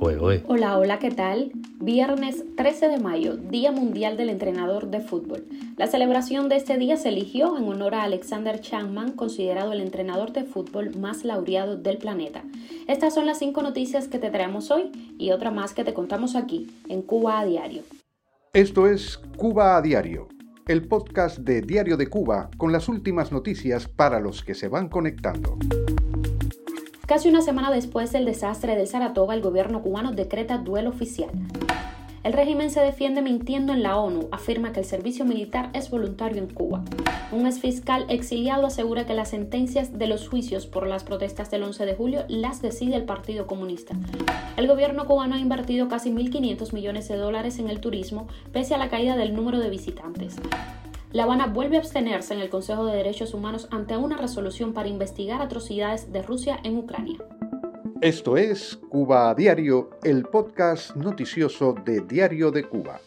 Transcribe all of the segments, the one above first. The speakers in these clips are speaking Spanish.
Hola, hola, ¿qué tal? Viernes 13 de mayo, Día Mundial del Entrenador de Fútbol. La celebración de este día se eligió en honor a Alexander Changman, considerado el entrenador de fútbol más laureado del planeta. Estas son las cinco noticias que te traemos hoy y otra más que te contamos aquí, en Cuba a Diario. Esto es Cuba a Diario, el podcast de Diario de Cuba con las últimas noticias para los que se van conectando. Casi una semana después del desastre del Saratoga, el gobierno cubano decreta duelo oficial. El régimen se defiende mintiendo en la ONU, afirma que el servicio militar es voluntario en Cuba. Un exfiscal exiliado asegura que las sentencias de los juicios por las protestas del 11 de julio las decide el Partido Comunista. El gobierno cubano ha invertido casi 1.500 millones de dólares en el turismo, pese a la caída del número de visitantes. La Habana vuelve a abstenerse en el Consejo de Derechos Humanos ante una resolución para investigar atrocidades de Rusia en Ucrania. Esto es Cuba a Diario, el podcast noticioso de Diario de Cuba.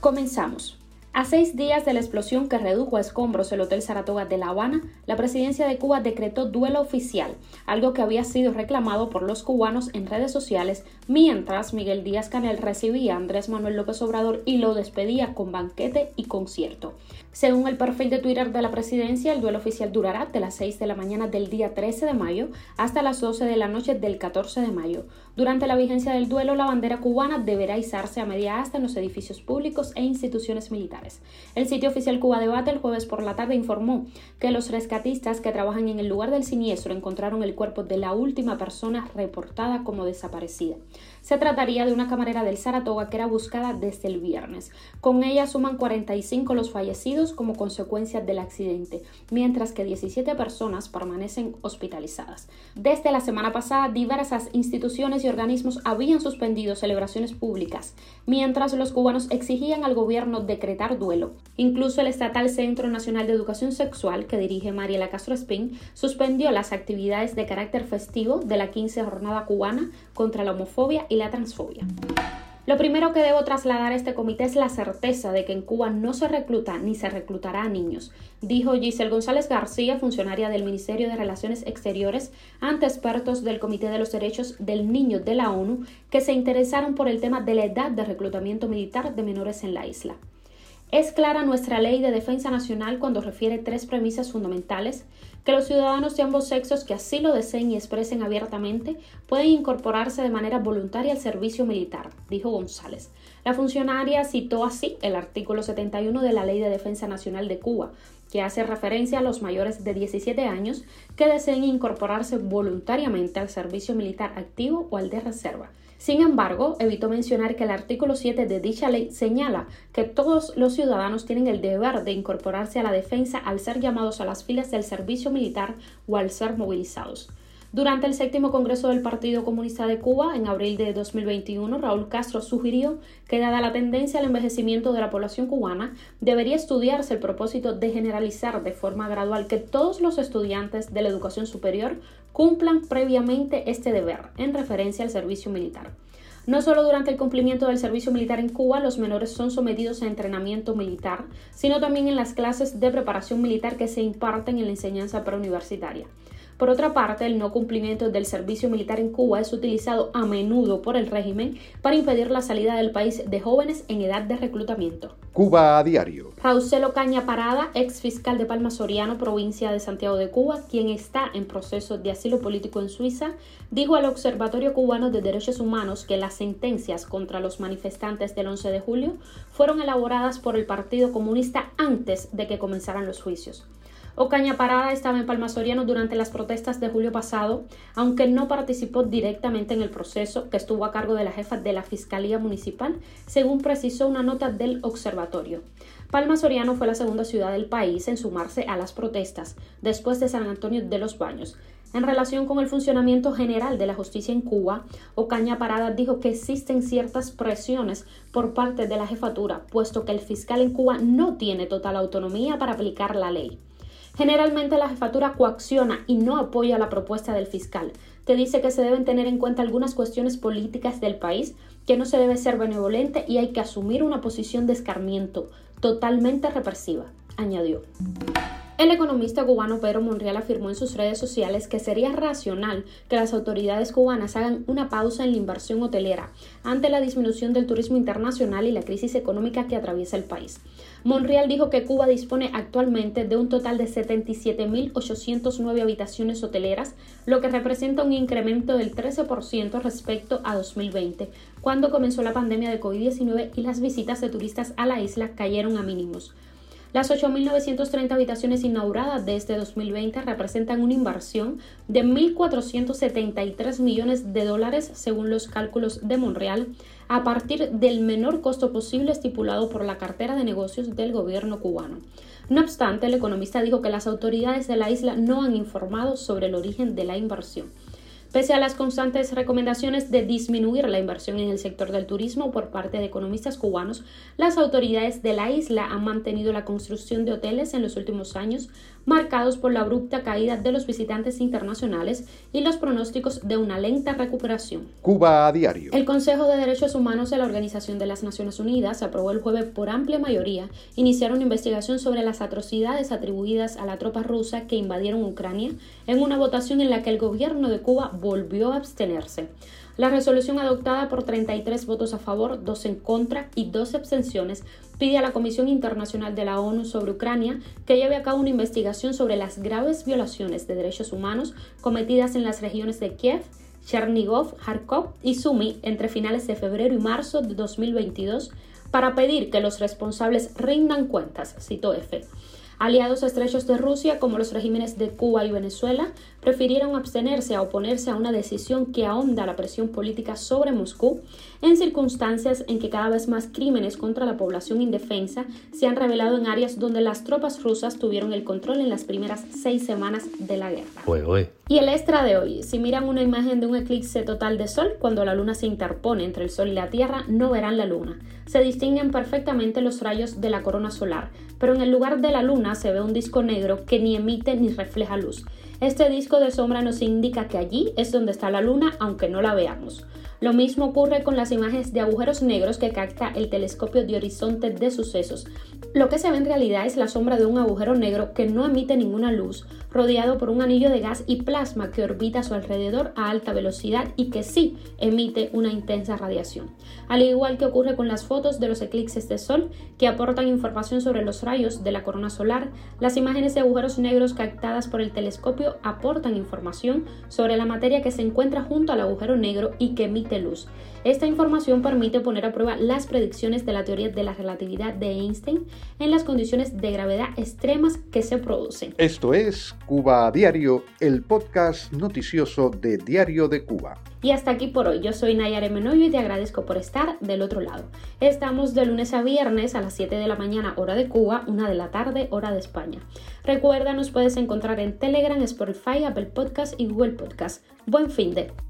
Comenzamos. A seis días de la explosión que redujo a escombros el Hotel Saratoga de La Habana, la presidencia de Cuba decretó duelo oficial, algo que había sido reclamado por los cubanos en redes sociales, mientras Miguel Díaz Canel recibía a Andrés Manuel López Obrador y lo despedía con banquete y concierto. Según el perfil de Twitter de la presidencia, el duelo oficial durará de las 6 de la mañana del día 13 de mayo hasta las 12 de la noche del 14 de mayo. Durante la vigencia del duelo, la bandera cubana deberá izarse a media asta en los edificios públicos e instituciones militares. El sitio oficial Cuba Debate el jueves por la tarde informó que los rescatistas que trabajan en el lugar del siniestro encontraron el cuerpo de la última persona reportada como desaparecida. Se trataría de una camarera del Saratoga que era buscada desde el viernes. Con ella suman 45 los fallecidos como consecuencia del accidente, mientras que 17 personas permanecen hospitalizadas. Desde la semana pasada, diversas instituciones y organismos habían suspendido celebraciones públicas, mientras los cubanos exigían al gobierno decretar duelo. Incluso el estatal Centro Nacional de Educación Sexual, que dirige Mariela Castro Espín, suspendió las actividades de carácter festivo de la 15 Jornada Cubana contra la homofobia y la transfobia. Lo primero que debo trasladar a este comité es la certeza de que en Cuba no se recluta ni se reclutará a niños, dijo Giselle González García, funcionaria del Ministerio de Relaciones Exteriores, ante expertos del Comité de los Derechos del Niño de la ONU que se interesaron por el tema de la edad de reclutamiento militar de menores en la isla. Es clara nuestra ley de defensa nacional cuando refiere tres premisas fundamentales que los ciudadanos de ambos sexos que así lo deseen y expresen abiertamente pueden incorporarse de manera voluntaria al servicio militar, dijo González. La funcionaria citó así el artículo 71 de la Ley de Defensa Nacional de Cuba, que hace referencia a los mayores de 17 años que deseen incorporarse voluntariamente al servicio militar activo o al de reserva. Sin embargo, evitó mencionar que el artículo 7 de dicha ley señala que todos los ciudadanos tienen el deber de incorporarse a la defensa al ser llamados a las filas del servicio militar o al ser movilizados. Durante el séptimo Congreso del Partido Comunista de Cuba, en abril de 2021, Raúl Castro sugirió que, dada la tendencia al envejecimiento de la población cubana, debería estudiarse el propósito de generalizar de forma gradual que todos los estudiantes de la educación superior cumplan previamente este deber, en referencia al servicio militar. No solo durante el cumplimiento del servicio militar en Cuba los menores son sometidos a entrenamiento militar, sino también en las clases de preparación militar que se imparten en la enseñanza preuniversitaria. Por otra parte, el no cumplimiento del servicio militar en Cuba es utilizado a menudo por el régimen para impedir la salida del país de jóvenes en edad de reclutamiento. Cuba a diario. Raúl Caña Parada, ex fiscal de Palma Soriano, provincia de Santiago de Cuba, quien está en proceso de asilo político en Suiza, dijo al Observatorio Cubano de Derechos Humanos que las sentencias contra los manifestantes del 11 de julio fueron elaboradas por el Partido Comunista antes de que comenzaran los juicios. Ocaña Parada estaba en Palma Soriano durante las protestas de julio pasado, aunque no participó directamente en el proceso que estuvo a cargo de la jefa de la Fiscalía Municipal, según precisó una nota del observatorio. Palma Soriano fue la segunda ciudad del país en sumarse a las protestas, después de San Antonio de los Baños. En relación con el funcionamiento general de la justicia en Cuba, Ocaña Parada dijo que existen ciertas presiones por parte de la jefatura, puesto que el fiscal en Cuba no tiene total autonomía para aplicar la ley. Generalmente la jefatura coacciona y no apoya la propuesta del fiscal, que dice que se deben tener en cuenta algunas cuestiones políticas del país, que no se debe ser benevolente y hay que asumir una posición de escarmiento totalmente represiva, añadió. El economista cubano Pedro Monreal afirmó en sus redes sociales que sería racional que las autoridades cubanas hagan una pausa en la inversión hotelera ante la disminución del turismo internacional y la crisis económica que atraviesa el país. Monreal dijo que Cuba dispone actualmente de un total de 77.809 habitaciones hoteleras, lo que representa un incremento del 13% respecto a 2020, cuando comenzó la pandemia de COVID-19 y las visitas de turistas a la isla cayeron a mínimos. Las 8.930 habitaciones inauguradas de este 2020 representan una inversión de 1.473 millones de dólares según los cálculos de Monreal, a partir del menor costo posible estipulado por la cartera de negocios del gobierno cubano. No obstante, el economista dijo que las autoridades de la isla no han informado sobre el origen de la inversión. Pese a las constantes recomendaciones de disminuir la inversión en el sector del turismo por parte de economistas cubanos, las autoridades de la isla han mantenido la construcción de hoteles en los últimos años, marcados por la abrupta caída de los visitantes internacionales y los pronósticos de una lenta recuperación. Cuba a diario. El Consejo de Derechos Humanos de la Organización de las Naciones Unidas aprobó el jueves por amplia mayoría iniciar una investigación sobre las atrocidades atribuidas a la tropa rusa que invadieron Ucrania en una votación en la que el gobierno de Cuba volvió a abstenerse. La resolución adoptada por 33 votos a favor, 2 en contra y 2 abstenciones pide a la Comisión Internacional de la ONU sobre Ucrania que lleve a cabo una investigación sobre las graves violaciones de derechos humanos cometidas en las regiones de Kiev, Chernigov, Kharkov y Sumy entre finales de febrero y marzo de 2022 para pedir que los responsables rindan cuentas, citó F. Aliados estrechos de Rusia, como los regímenes de Cuba y Venezuela, prefirieron abstenerse a oponerse a una decisión que ahonda la presión política sobre Moscú en circunstancias en que cada vez más crímenes contra la población indefensa se han revelado en áreas donde las tropas rusas tuvieron el control en las primeras seis semanas de la guerra. Y el extra de hoy, si miran una imagen de un eclipse total de sol, cuando la luna se interpone entre el sol y la tierra, no verán la luna. Se distinguen perfectamente los rayos de la corona solar, pero en el lugar de la luna se ve un disco negro que ni emite ni refleja luz. Este disco de sombra nos indica que allí es donde está la luna, aunque no la veamos. Lo mismo ocurre con las imágenes de agujeros negros que capta el telescopio de horizonte de sucesos. Lo que se ve en realidad es la sombra de un agujero negro que no emite ninguna luz, rodeado por un anillo de gas y plasma que orbita a su alrededor a alta velocidad y que sí emite una intensa radiación. Al igual que ocurre con las fotos de los eclipses de sol que aportan información sobre los rayos de la corona solar, las imágenes de agujeros negros captadas por el telescopio aportan información sobre la materia que se encuentra junto al agujero negro y que emite luz. Esta información permite poner a prueba las predicciones de la teoría de la relatividad de Einstein en las condiciones de gravedad extremas que se producen. Esto es Cuba a Diario, el podcast noticioso de Diario de Cuba. Y hasta aquí por hoy. Yo soy Nayare Menoyo y te agradezco por estar del otro lado. Estamos de lunes a viernes a las 7 de la mañana hora de Cuba, 1 de la tarde hora de España. Recuerda, nos puedes encontrar en Telegram, Spotify, Apple Podcast y Google Podcast. Buen fin de.